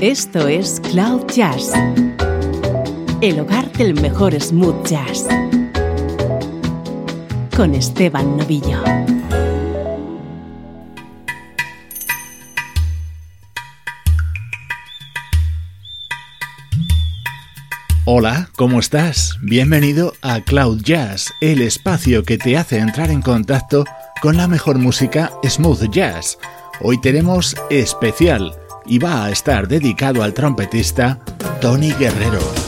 Esto es Cloud Jazz, el hogar del mejor smooth jazz, con Esteban Novillo. Hola, ¿cómo estás? Bienvenido a Cloud Jazz, el espacio que te hace entrar en contacto con la mejor música smooth jazz. Hoy tenemos especial y va a estar dedicado al trompetista Tony Guerrero.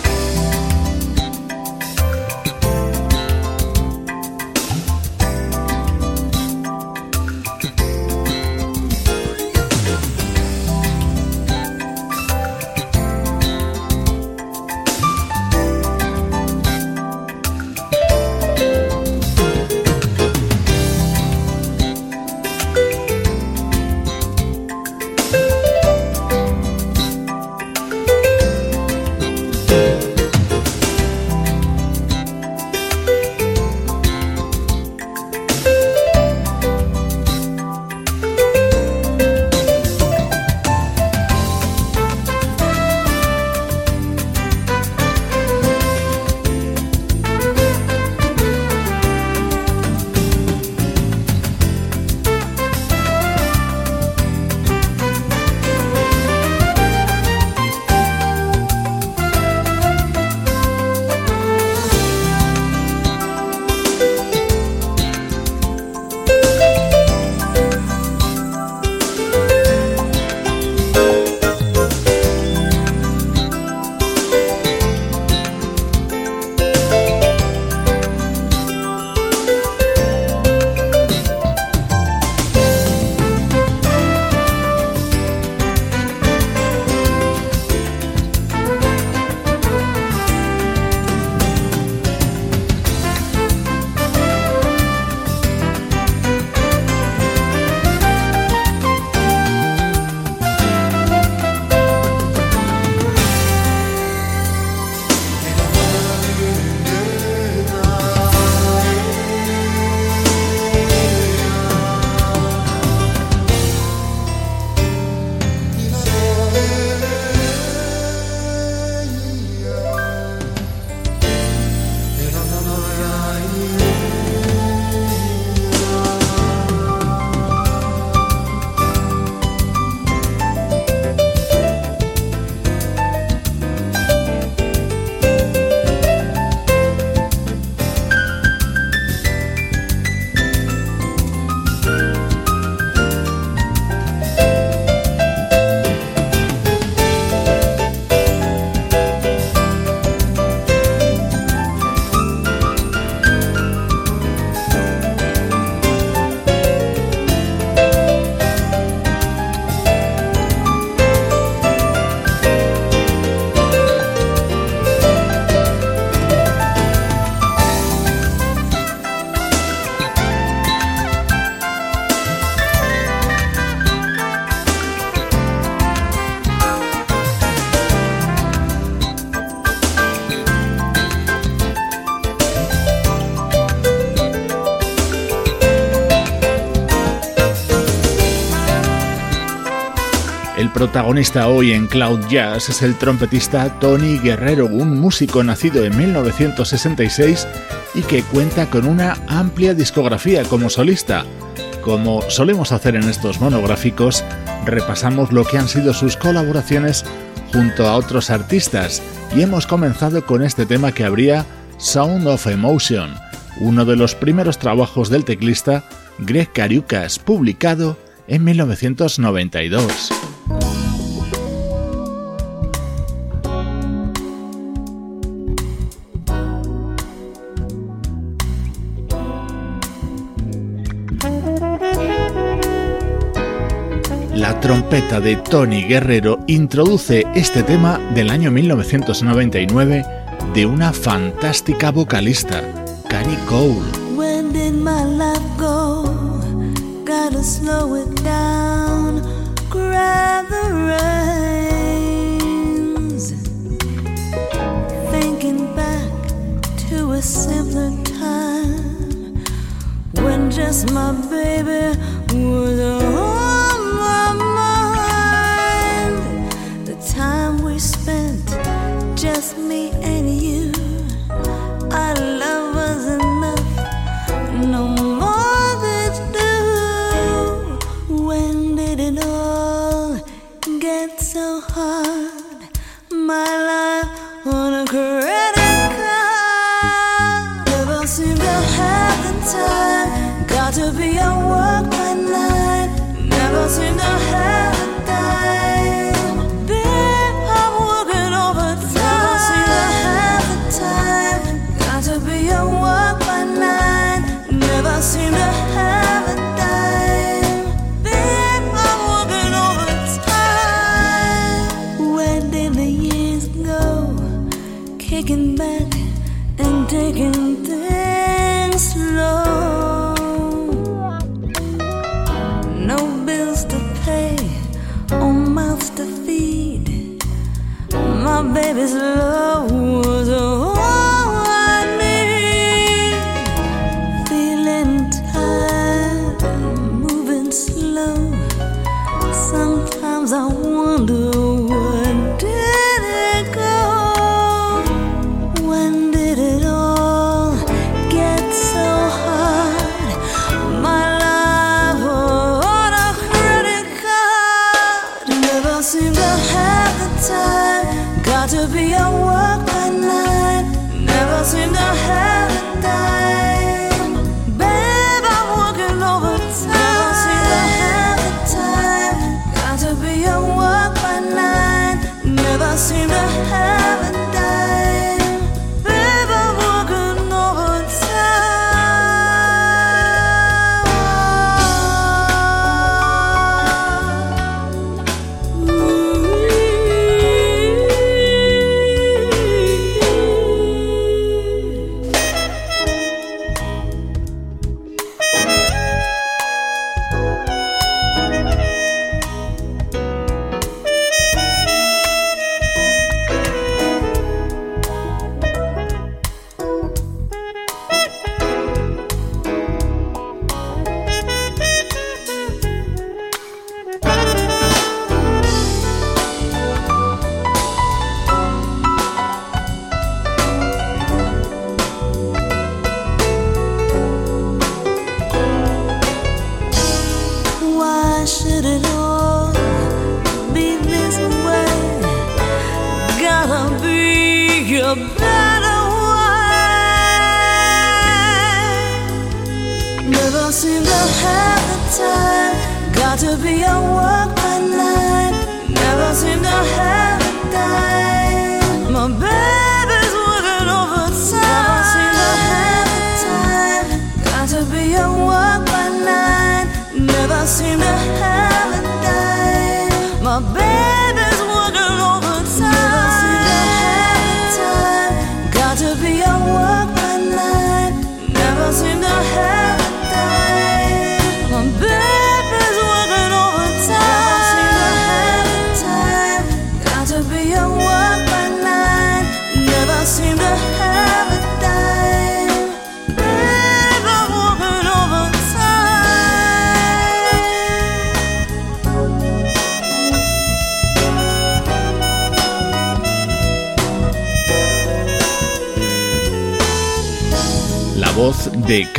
Protagonista hoy en Cloud Jazz es el trompetista Tony Guerrero, un músico nacido en 1966 y que cuenta con una amplia discografía como solista. Como solemos hacer en estos monográficos, repasamos lo que han sido sus colaboraciones junto a otros artistas y hemos comenzado con este tema que habría Sound of Emotion, uno de los primeros trabajos del teclista Greg Cariucas, publicado en 1992. Trompeta de Tony Guerrero introduce este tema del año 1999 de una fantástica vocalista, Cari Cole. When did my life go? Gotta slow it down, grab the reins. Thinking back to a simpler time when just my baby was a me and you. Our love was enough, no more. When did it all get so hard? My life on a credit card. Never to have the time. Got to be at work by. Never to have.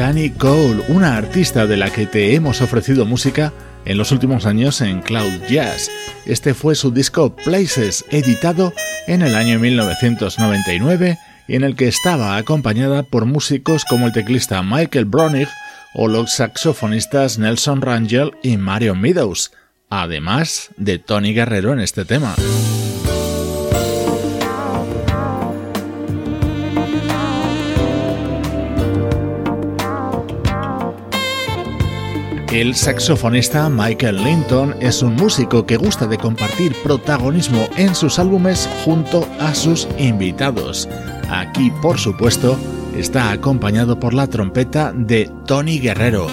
Canny Cole, una artista de la que te hemos ofrecido música en los últimos años en Cloud Jazz. Este fue su disco Places, editado en el año 1999 y en el que estaba acompañada por músicos como el teclista Michael Bronig o los saxofonistas Nelson Rangel y Mario Meadows, además de Tony Guerrero en este tema. El saxofonista Michael Linton es un músico que gusta de compartir protagonismo en sus álbumes junto a sus invitados. Aquí, por supuesto, está acompañado por la trompeta de Tony Guerrero.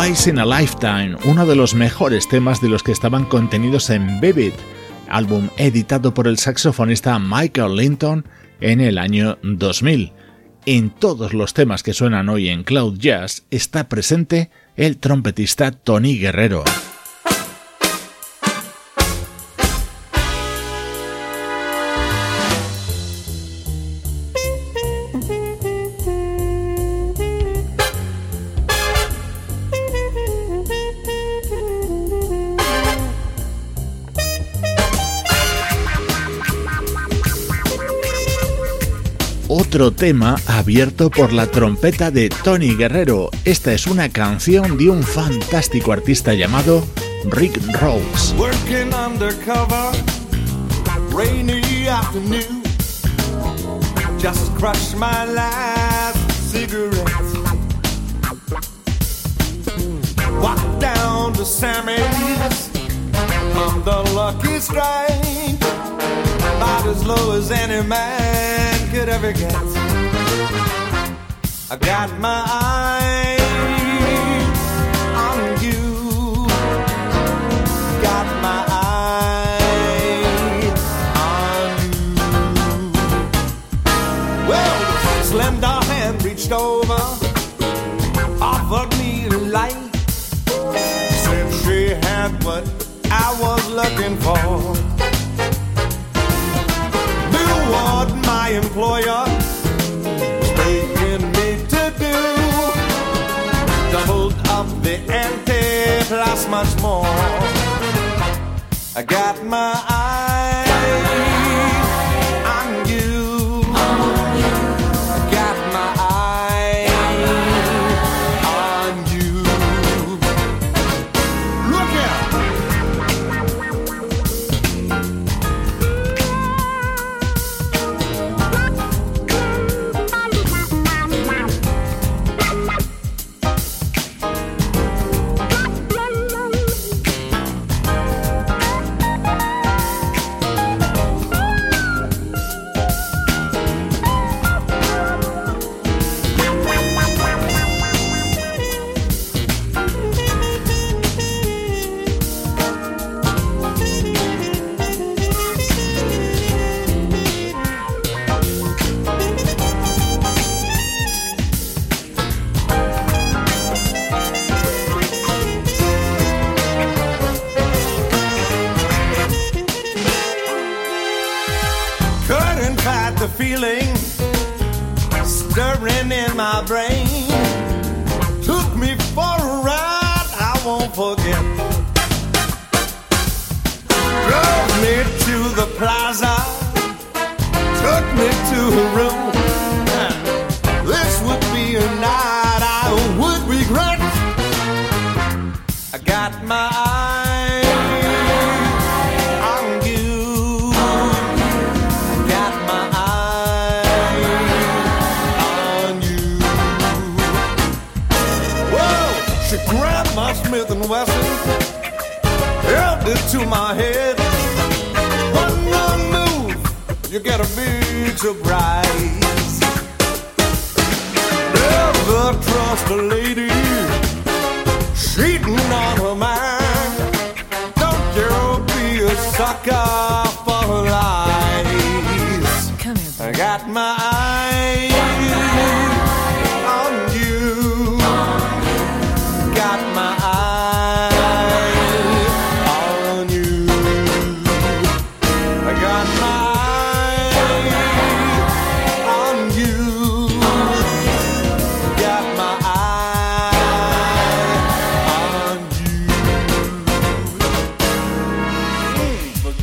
Twice in a Lifetime, uno de los mejores temas de los que estaban contenidos en Vivid, álbum editado por el saxofonista Michael Linton en el año 2000. En todos los temas que suenan hoy en Cloud Jazz está presente el trompetista Tony Guerrero. Otro tema abierto por la trompeta de Tony Guerrero. Esta es una canción de un fantástico artista llamado Rick Rose. Working undercover, rainy afternoon. Just crushed my last cigarette. Walked down to Sammy's on the lucky strike. About as low as any man could ever get. I got my eyes on you. Got my eyes on you. Well, slender hand reached over, offered me light. Said she had what I was looking for. Employer was taking me to do. Doubled up the ante plus much more. I got my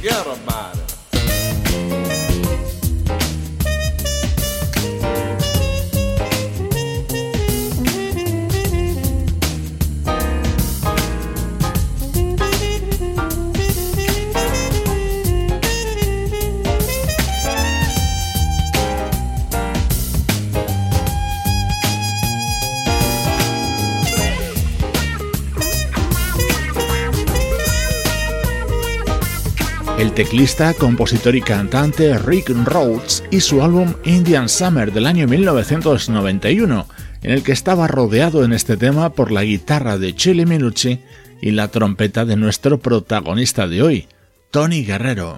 get forget about. Teclista, compositor y cantante Rick Rhodes y su álbum Indian Summer del año 1991, en el que estaba rodeado en este tema por la guitarra de Chile Minucci y la trompeta de nuestro protagonista de hoy, Tony Guerrero.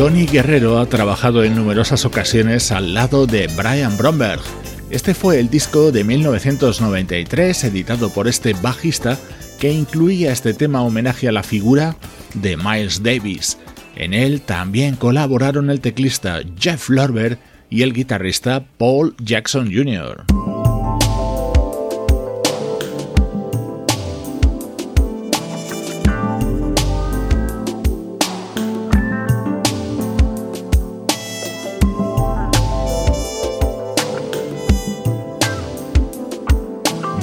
Tony Guerrero ha trabajado en numerosas ocasiones al lado de Brian Bromberg, Este fue el disco de 1993 editado por este bajista que incluía este tema homenaje a la figura de Miles Davis. En él también colaboraron el teclista Jeff Lorber y el guitarrista Paul Jackson Jr.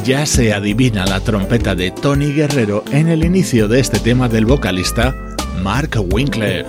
ya se adivina la trompeta de Tony Guerrero en el inicio de este tema del vocalista Mark Winkler.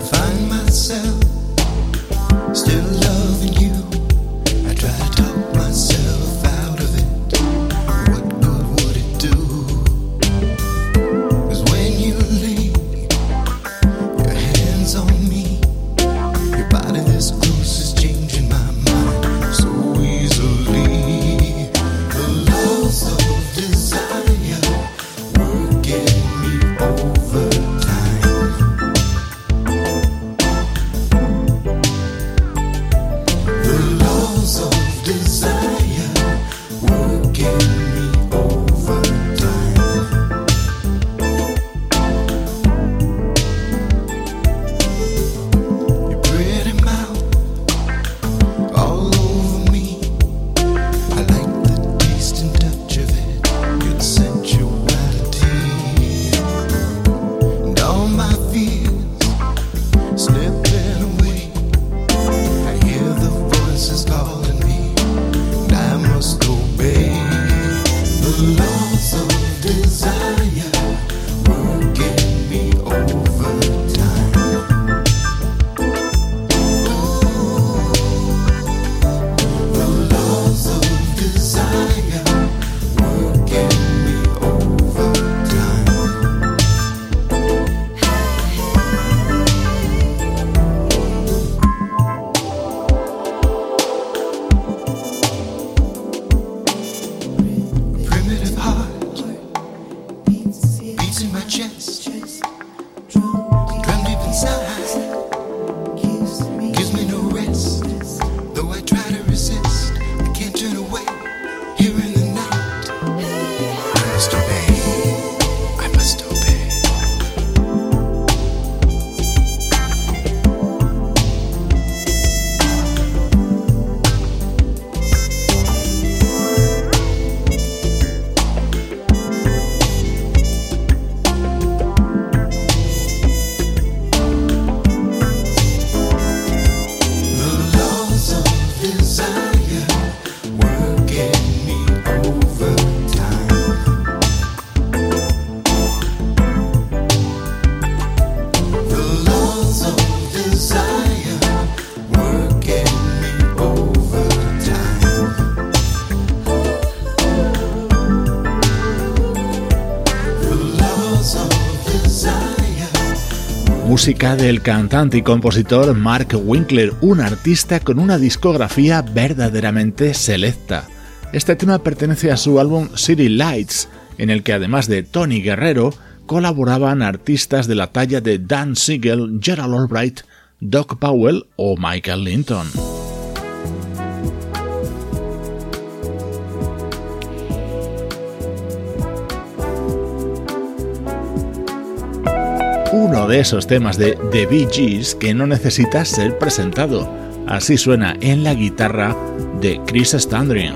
Música del cantante y compositor Mark Winkler, un artista con una discografía verdaderamente selecta. Este tema pertenece a su álbum City Lights, en el que además de Tony Guerrero, colaboraban artistas de la talla de Dan Siegel, Gerald Albright, Doc Powell o Michael Linton. Uno de esos temas de The Bee Gees que no necesita ser presentado. Así suena en la guitarra de Chris Standring.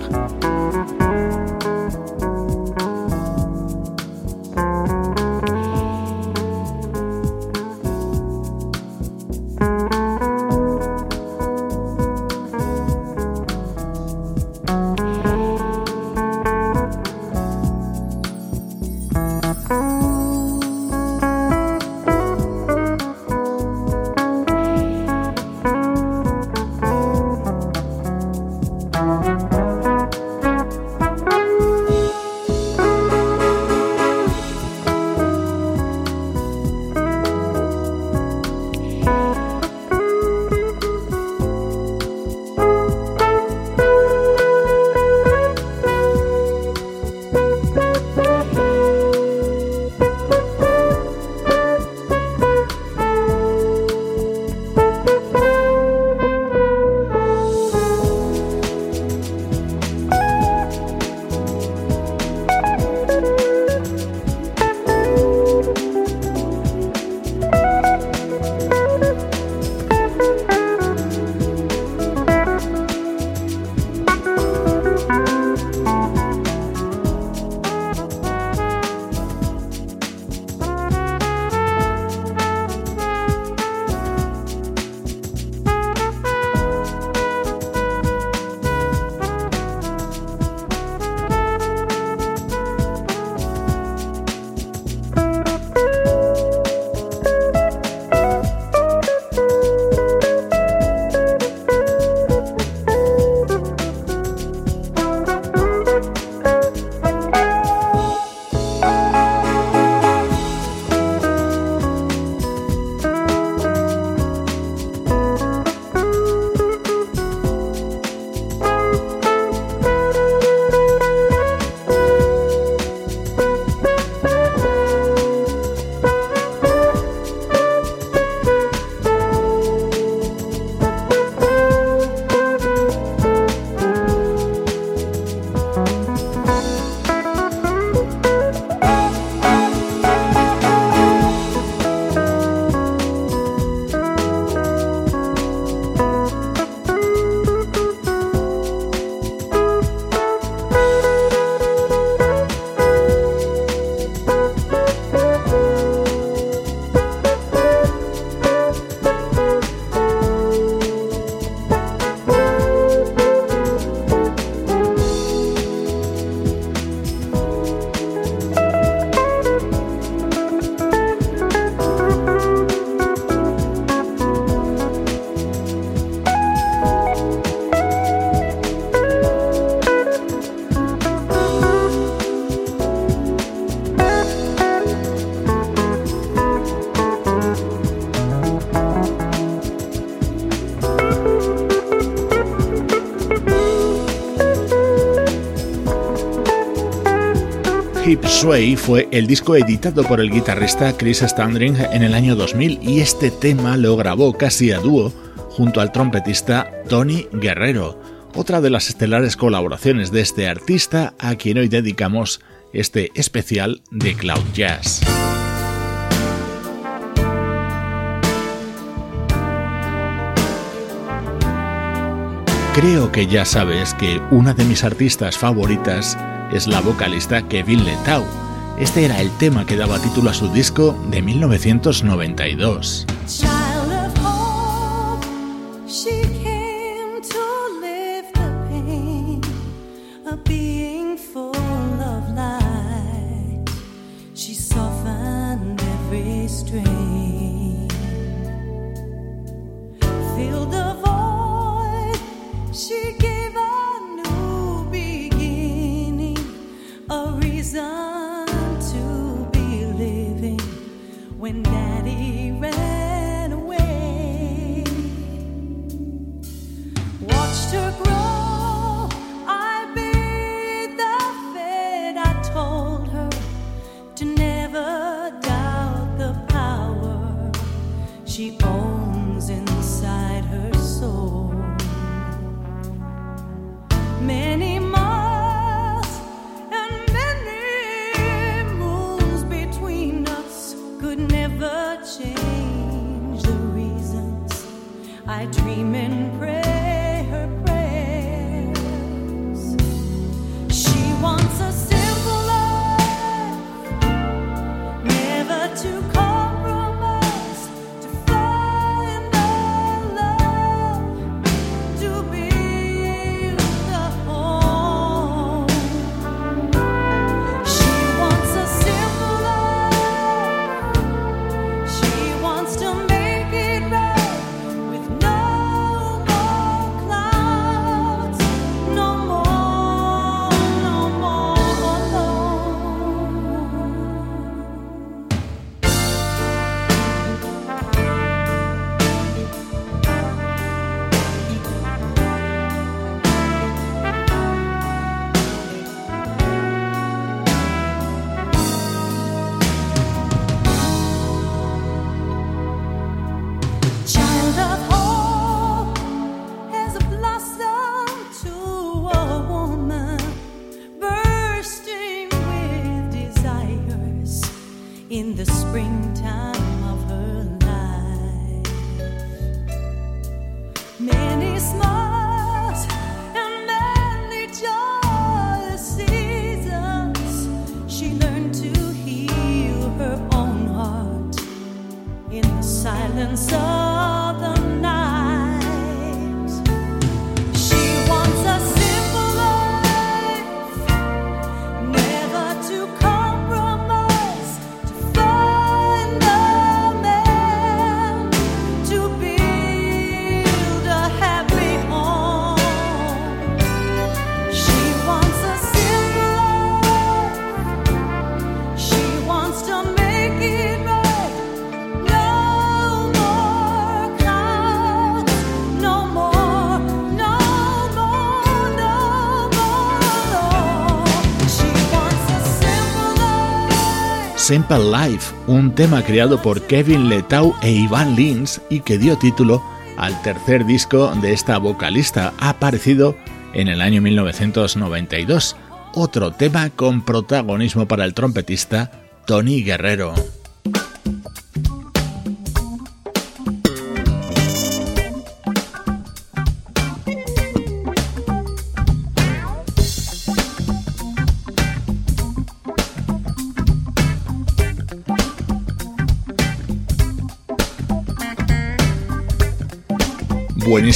Sway fue el disco editado por el guitarrista Chris Standring en el año 2000 y este tema lo grabó casi a dúo junto al trompetista Tony Guerrero, otra de las estelares colaboraciones de este artista a quien hoy dedicamos este especial de Cloud Jazz. Creo que ya sabes que una de mis artistas favoritas es la vocalista Kevin Letau. Este era el tema que daba título a su disco de 1992. scream and pray prayer. Simple Life, un tema creado por Kevin Letau e Ivan Lins y que dio título al tercer disco de esta vocalista, aparecido en el año 1992, otro tema con protagonismo para el trompetista Tony Guerrero.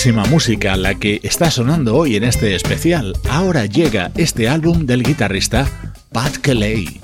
Buenísima música la que está sonando hoy en este especial. Ahora llega este álbum del guitarrista Pat Kelly.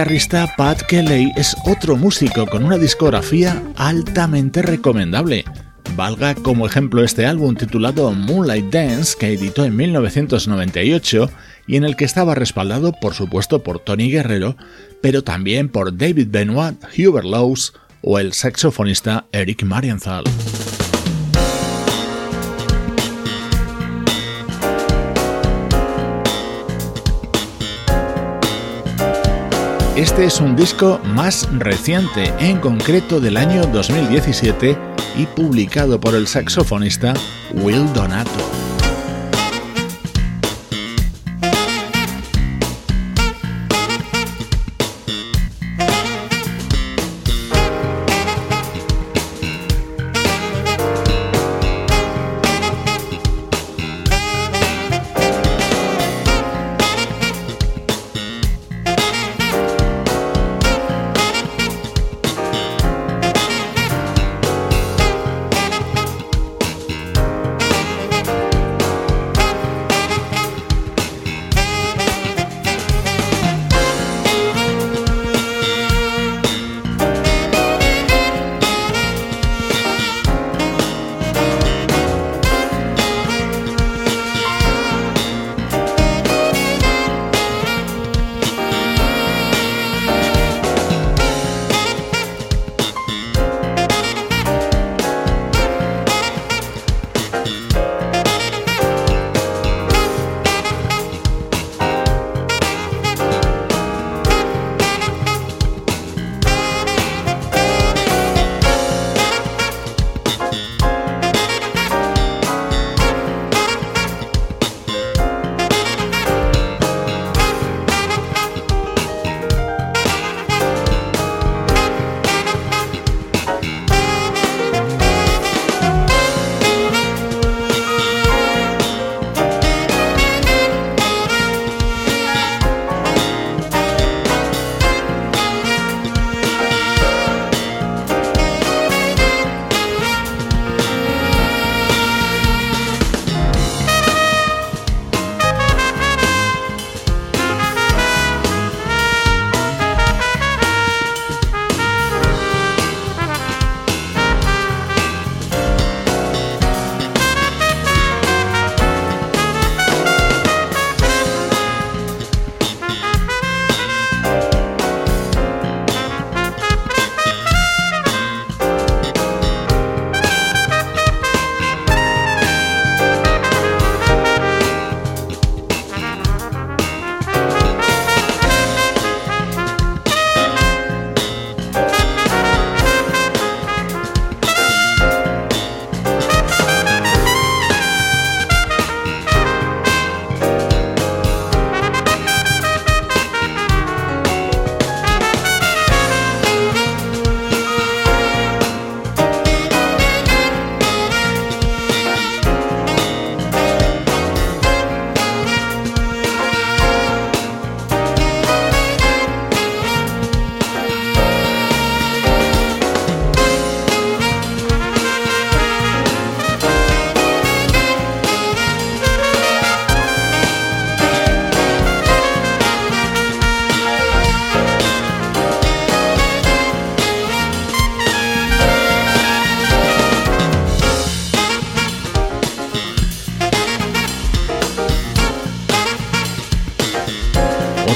Guitarrista Pat Kelly es otro músico con una discografía altamente recomendable. Valga como ejemplo este álbum titulado Moonlight Dance que editó en 1998 y en el que estaba respaldado por supuesto por Tony Guerrero, pero también por David Benoit, Hubert Lowes o el saxofonista Eric Marienthal. Este es un disco más reciente, en concreto del año 2017 y publicado por el saxofonista Will Donato.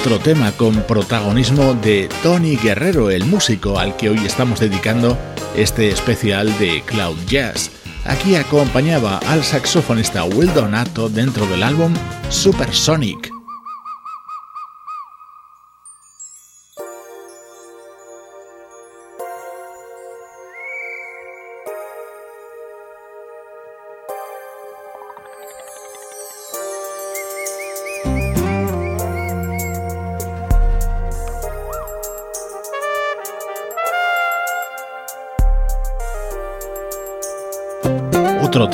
Otro tema con protagonismo de Tony Guerrero, el músico al que hoy estamos dedicando este especial de Cloud Jazz. Aquí acompañaba al saxofonista Will Donato dentro del álbum Supersonic.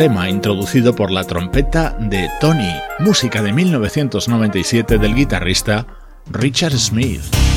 Tema introducido por la trompeta de Tony, música de 1997 del guitarrista Richard Smith.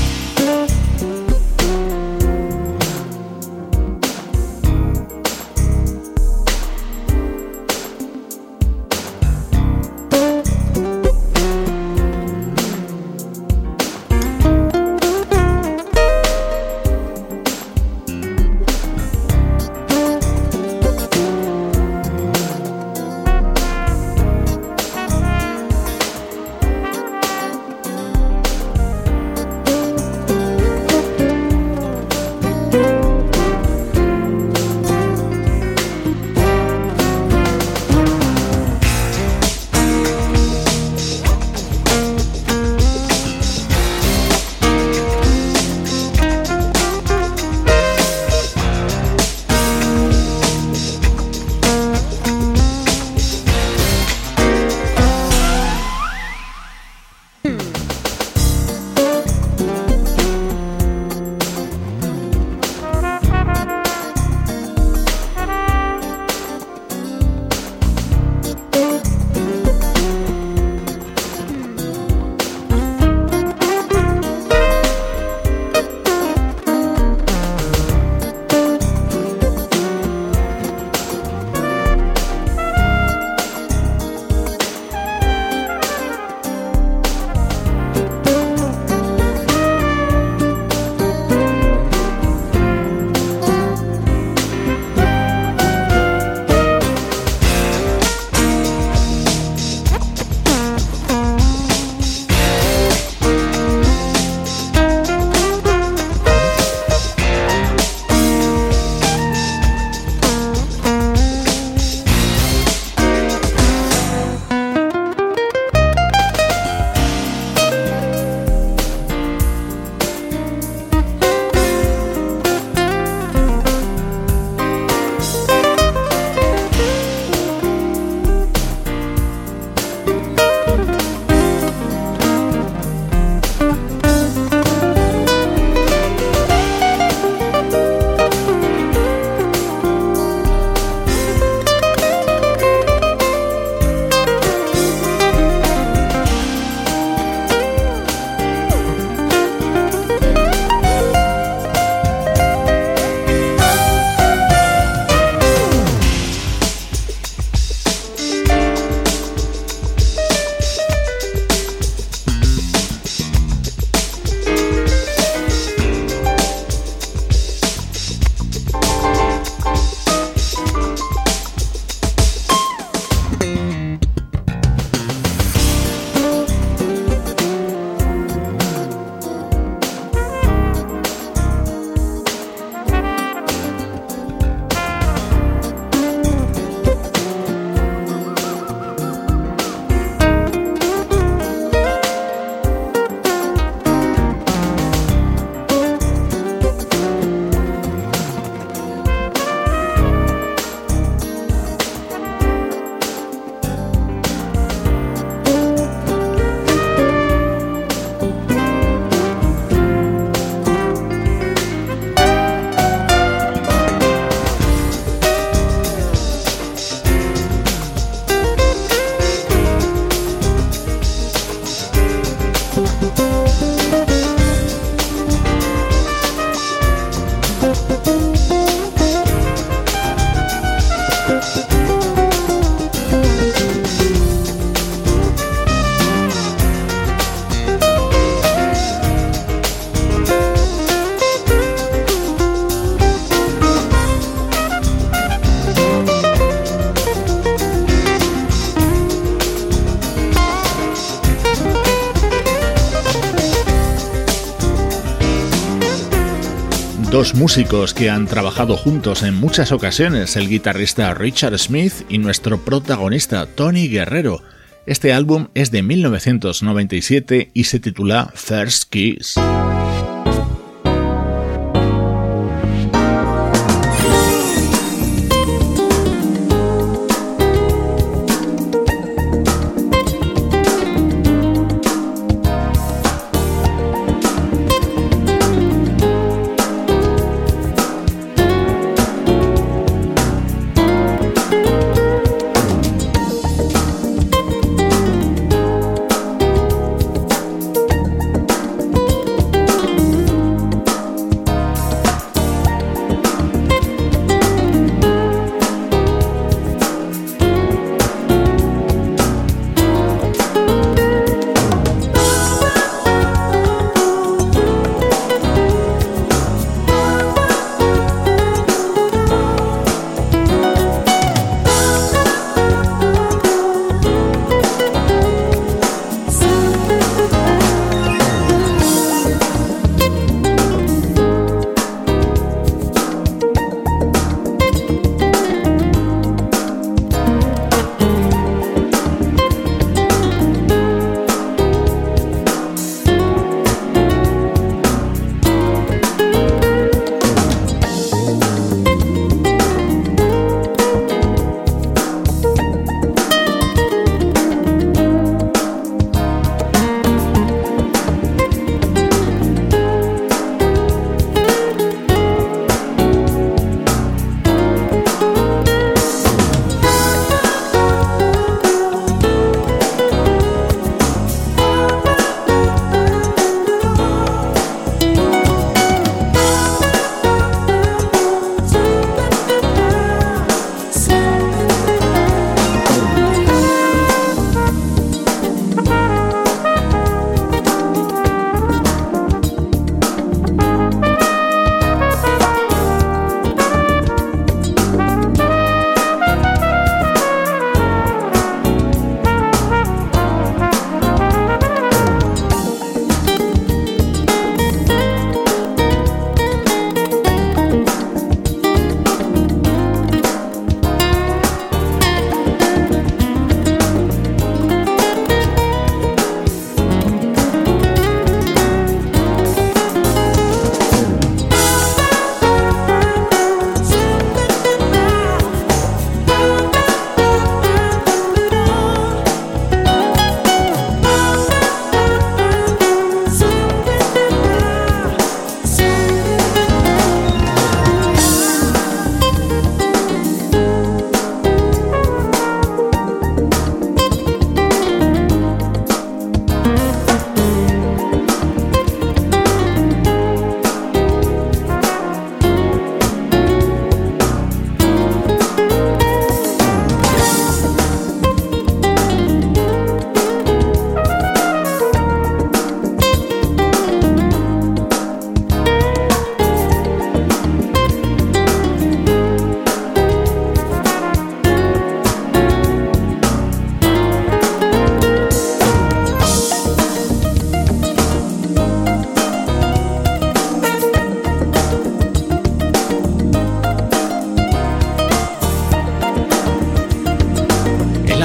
Dos músicos que han trabajado juntos en muchas ocasiones, el guitarrista Richard Smith y nuestro protagonista Tony Guerrero. Este álbum es de 1997 y se titula First Kiss.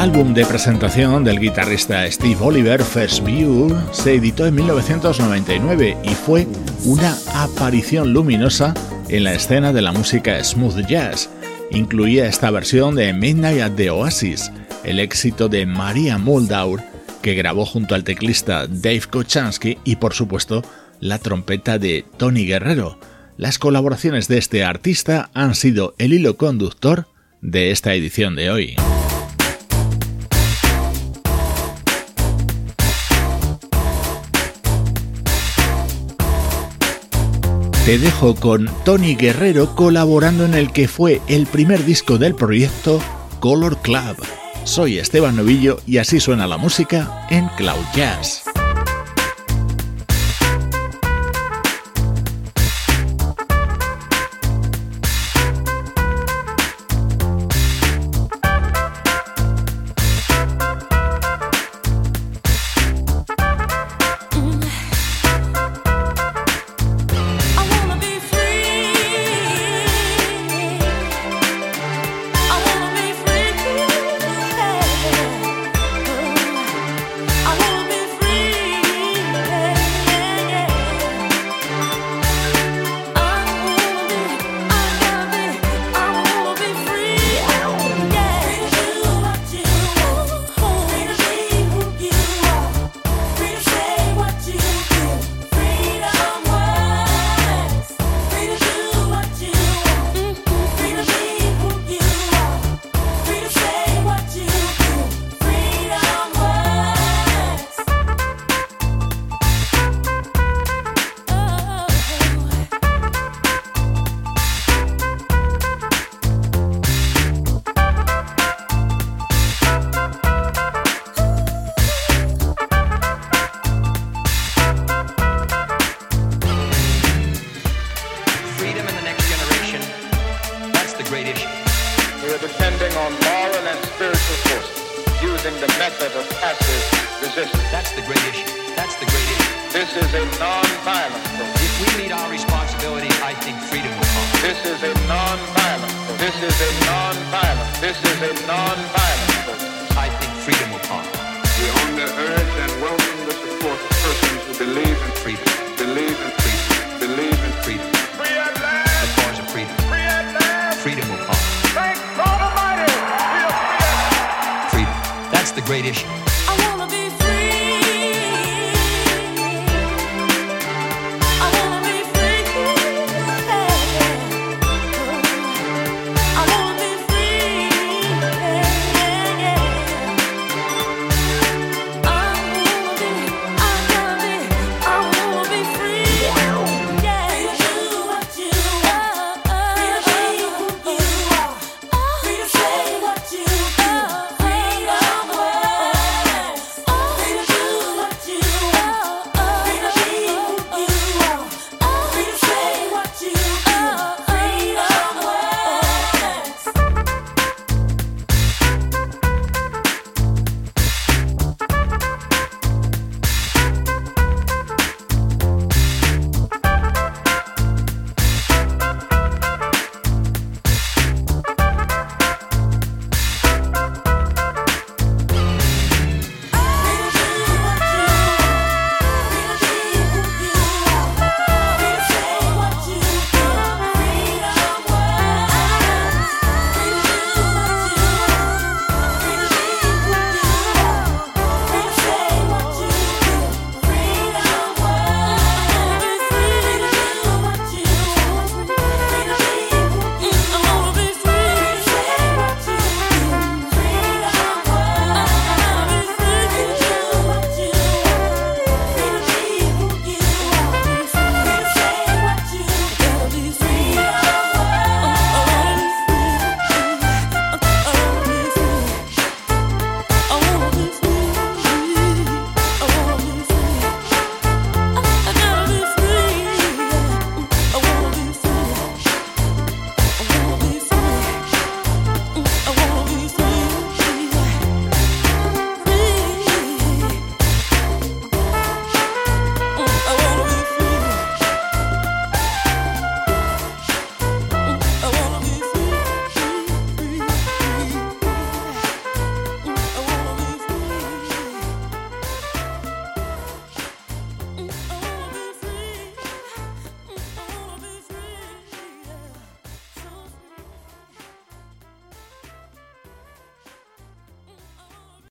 De presentación del guitarrista Steve Oliver, First View, se editó en 1999 y fue una aparición luminosa en la escena de la música smooth jazz. Incluía esta versión de Midnight at the Oasis, el éxito de Maria Muldaur, que grabó junto al teclista Dave Kochansky y por supuesto la trompeta de Tony Guerrero. Las colaboraciones de este artista han sido el hilo conductor de esta edición de hoy. Te dejo con Tony Guerrero colaborando en el que fue el primer disco del proyecto Color Club. Soy Esteban Novillo y así suena la música en Cloud Jazz.